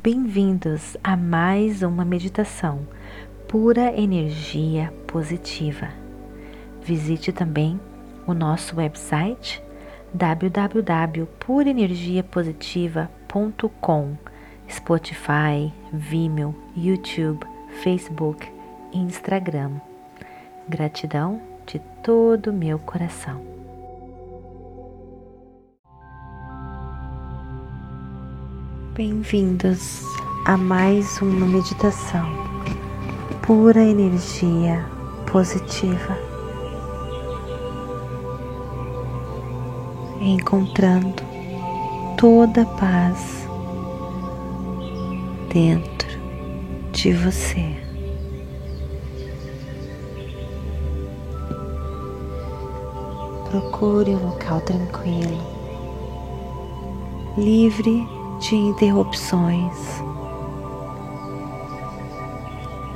Bem-vindos a mais uma meditação pura energia positiva. Visite também o nosso website www.purenergiapositiva.com, Spotify, Vimeo, YouTube, Facebook e Instagram. Gratidão de todo o meu coração. Bem-vindos a mais uma meditação pura energia positiva. Encontrando toda a paz dentro de você. Procure um local tranquilo, livre de interrupções.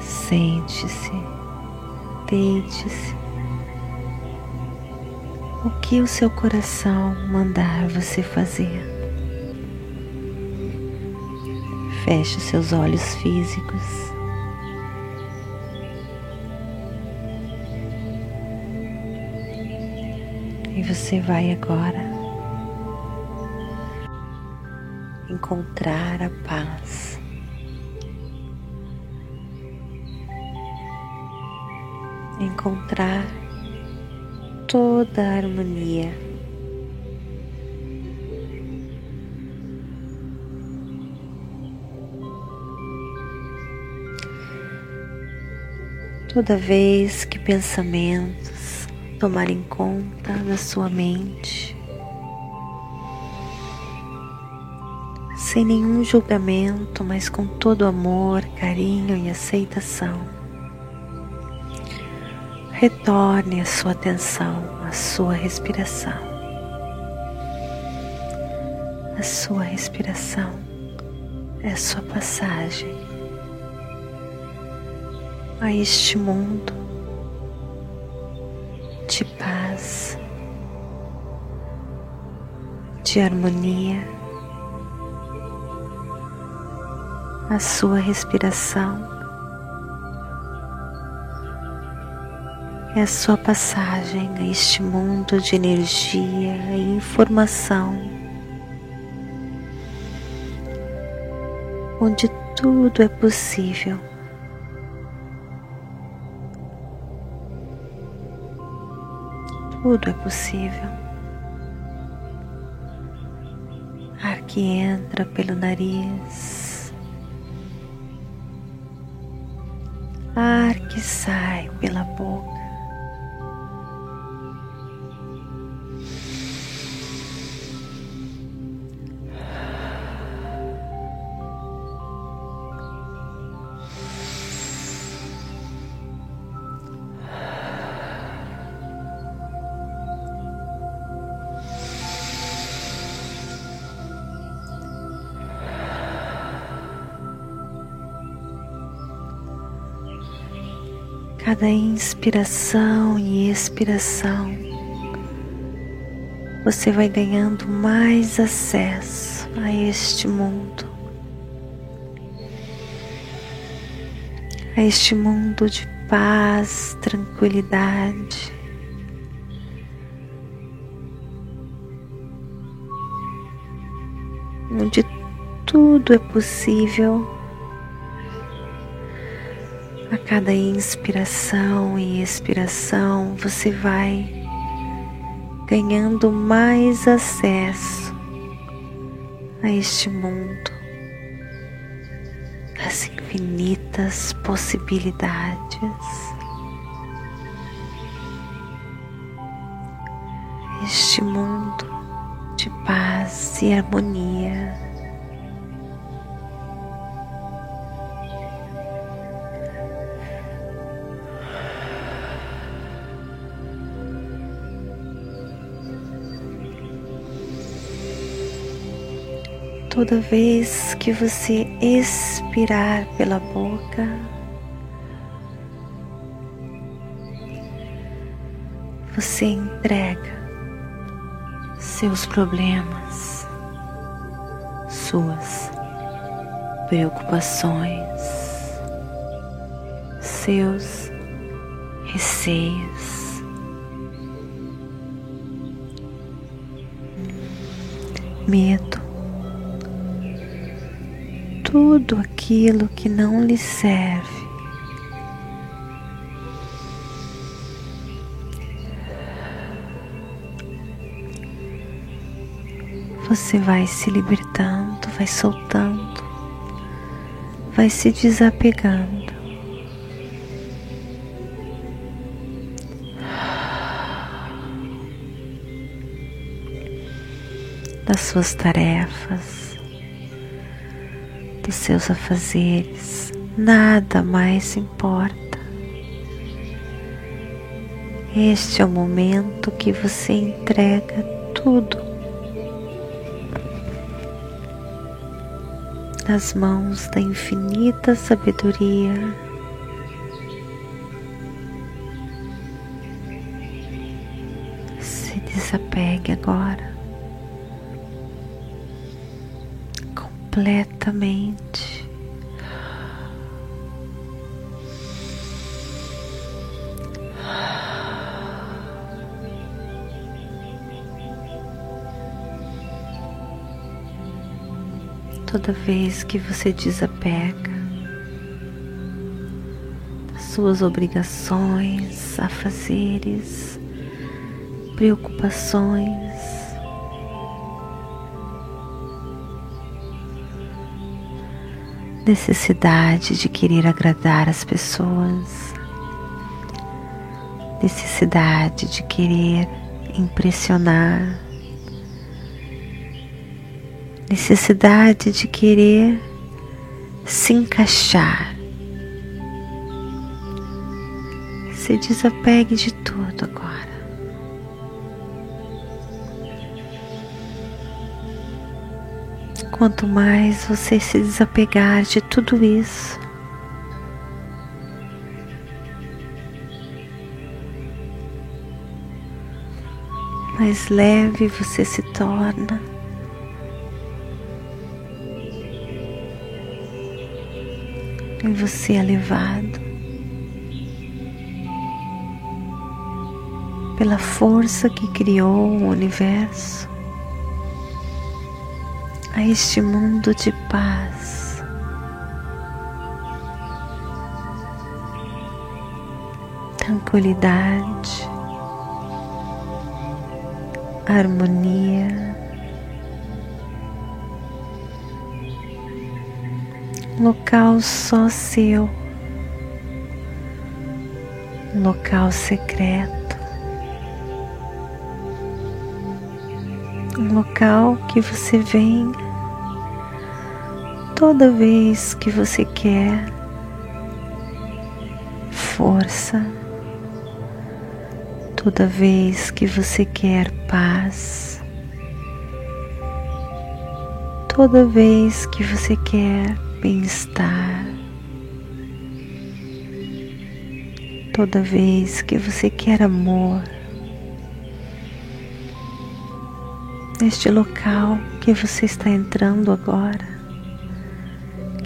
Sente-se, deite-se. O que o seu coração mandar você fazer. Feche seus olhos físicos. E você vai agora encontrar a paz. Encontrar toda a harmonia. Toda vez que pensamentos tomarem conta da sua mente, sem nenhum julgamento, mas com todo amor, carinho e aceitação. Retorne a sua atenção à sua respiração. A sua respiração é a sua passagem a este mundo de paz, de harmonia a sua respiração é a sua passagem a este mundo de energia e informação, onde tudo é possível. Tudo é possível. Ar que entra pelo nariz que sai pela boca. Cada inspiração e expiração, você vai ganhando mais acesso a este mundo, a este mundo de paz, tranquilidade. Onde tudo é possível a cada inspiração e expiração, você vai ganhando mais acesso a este mundo das infinitas possibilidades. Este mundo de paz e harmonia. Toda vez que você expirar pela boca, você entrega seus problemas, suas preocupações, seus receios. Medo, tudo aquilo que não lhe serve. Você vai se libertando, vai soltando, vai se desapegando. Das suas tarefas, dos seus afazeres, nada mais importa. Este é o momento que você entrega tudo nas mãos da infinita sabedoria. Se desapegue agora completamente. toda vez que você desapega das suas obrigações, afazeres, preocupações, necessidade de querer agradar as pessoas, necessidade de querer impressionar necessidade de querer se encaixar. Se desapegue de tudo Quanto mais você se desapegar de tudo isso, mais leve você se torna. e você é levado. Pela força que criou o universo a este mundo de paz. Tranquilidade, harmonia. local só seu, local secreto, um local que você vem toda vez que você quer força, toda vez que você quer paz, toda vez que você quer bem-estar. Toda vez que você quer amor, neste local que você está entrando agora,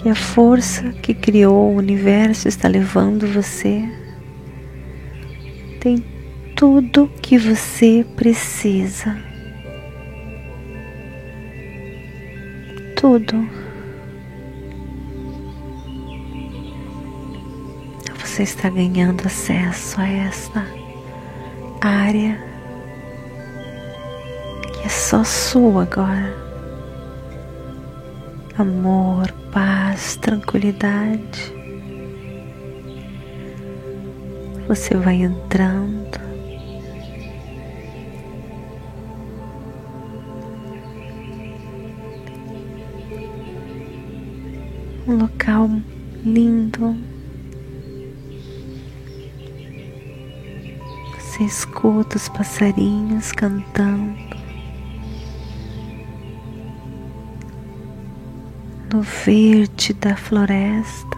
que a força que criou o universo está levando você, tem tudo que você precisa. Tudo. você está ganhando acesso a esta área que é só sua agora. Amor, paz, tranquilidade. Você vai entrando. Um local lindo. Você escuta os passarinhos cantando no verde da floresta.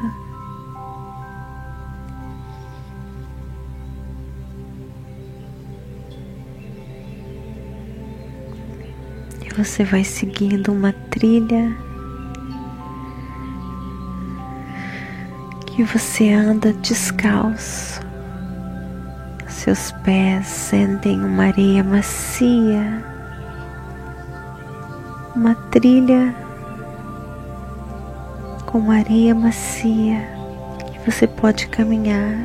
E você vai seguindo uma trilha que você anda descalço. Seus pés sentem uma areia macia, uma trilha com areia macia que você pode caminhar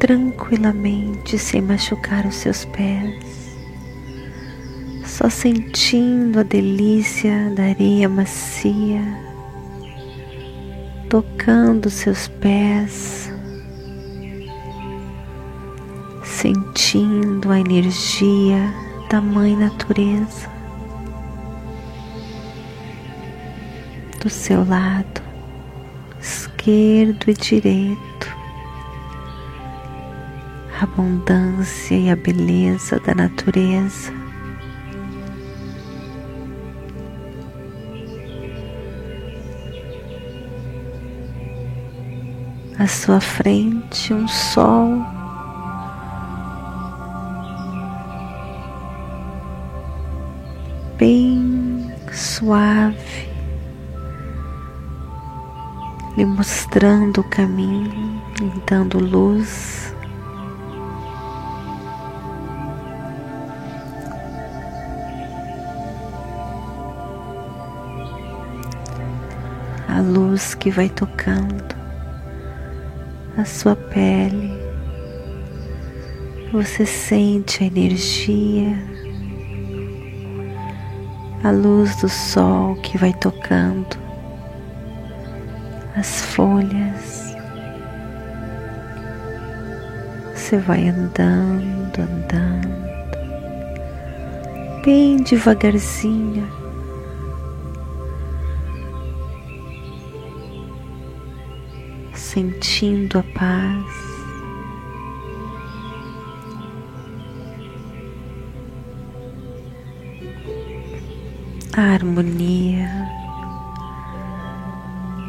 tranquilamente sem machucar os seus pés só sentindo a delícia da areia macia, tocando seus pés, sentindo a energia da Mãe Natureza do seu lado esquerdo e direito, a abundância e a beleza da natureza. À sua frente um sol. Bem suave, mostrando o caminho, lhe dando luz. A luz que vai tocando a sua pele, você sente a energia, a luz do sol que vai tocando as folhas. Você vai andando, andando, bem devagarzinho sentindo a paz. A harmonia,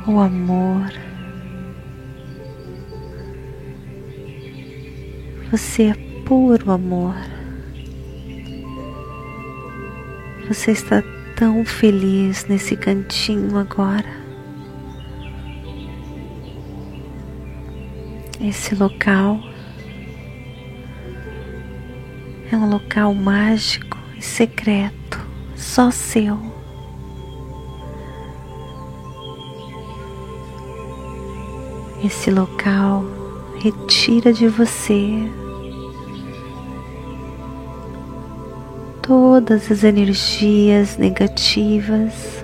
o amor. Você é puro amor. Você está tão feliz nesse cantinho agora. Esse local é um local mágico e secreto, só seu. Esse local retira de você todas as energias negativas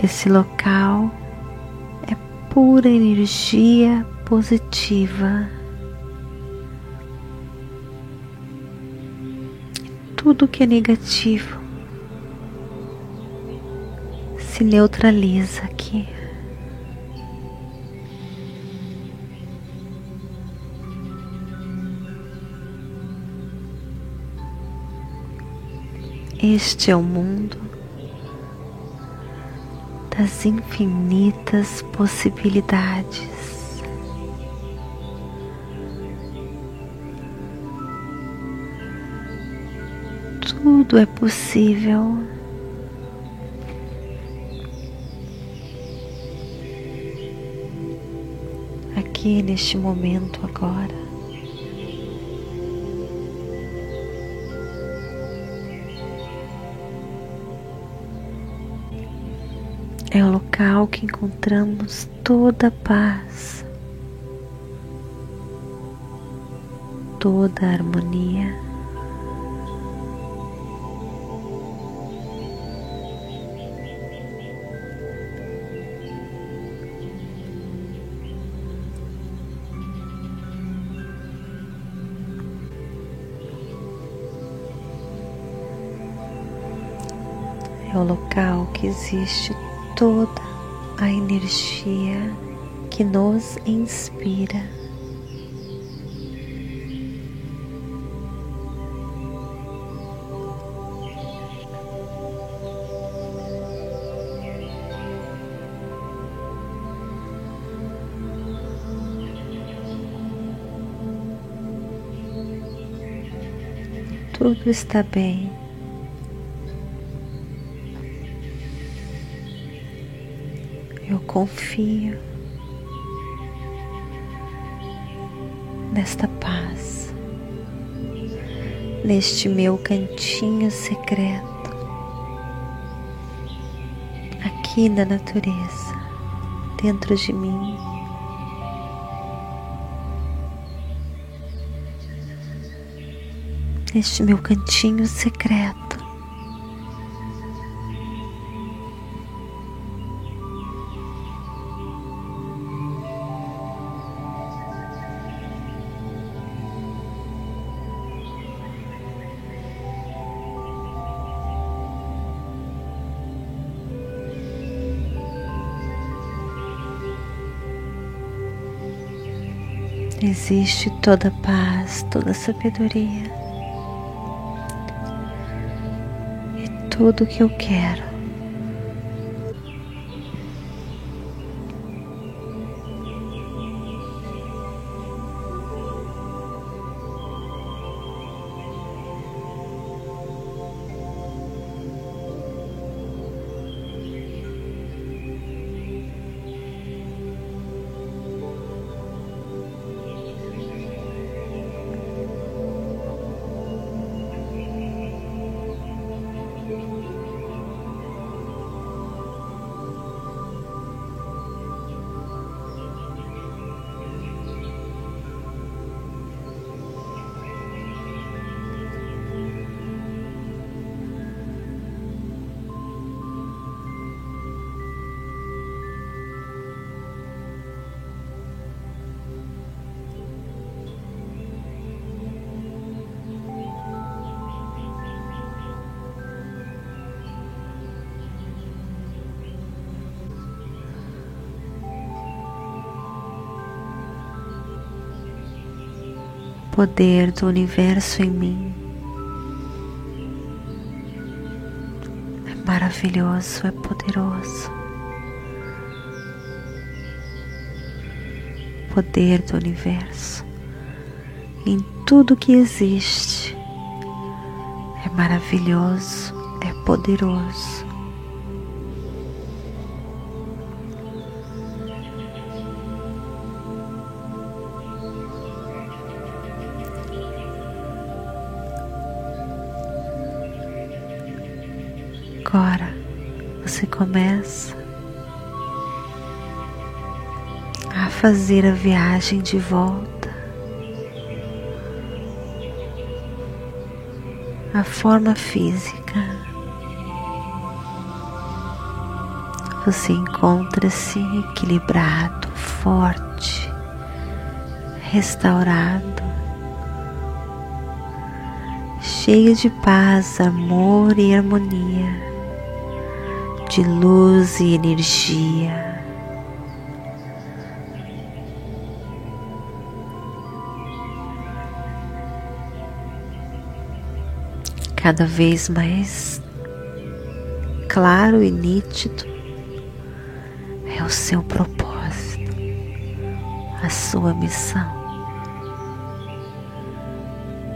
Esse local é pura energia positiva. Tudo que é negativo se neutraliza aqui. Este é o mundo das infinitas possibilidades. Tudo é possível. Aqui neste momento agora. é o local que encontramos toda a paz, toda a harmonia. é o local que existe toda a energia que nos inspira. tudo está bem. Eu confio nesta paz, neste meu cantinho secreto, aqui na natureza, dentro de mim. Neste meu cantinho secreto. Existe toda paz, toda sabedoria. E tudo que eu quero poder do universo em mim. É maravilhoso, é poderoso. Poder do universo em tudo que existe. É maravilhoso, é poderoso. Agora você começa a fazer a viagem de volta à forma física. Você encontra-se equilibrado, forte, restaurado, cheio de paz, amor e harmonia de luz e energia. Cada vez mais claro e nítido é o seu propósito, a sua missão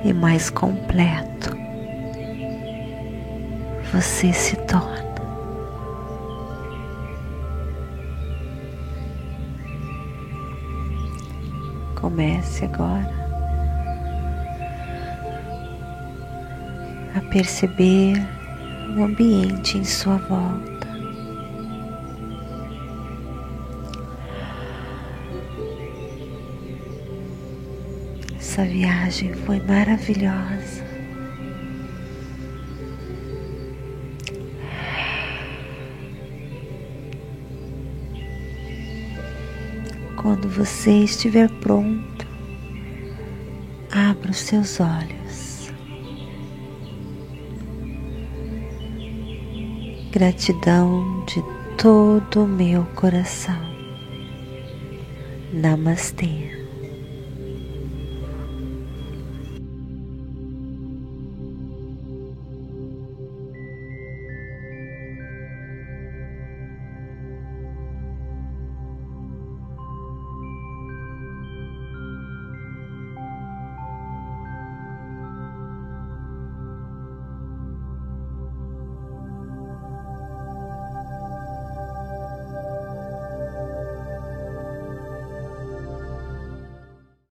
e mais completo você se torna. Comece agora a perceber o ambiente em sua volta. Essa viagem foi maravilhosa. Quando você estiver pronto, abra os seus olhos. Gratidão de todo o meu coração. Namastê.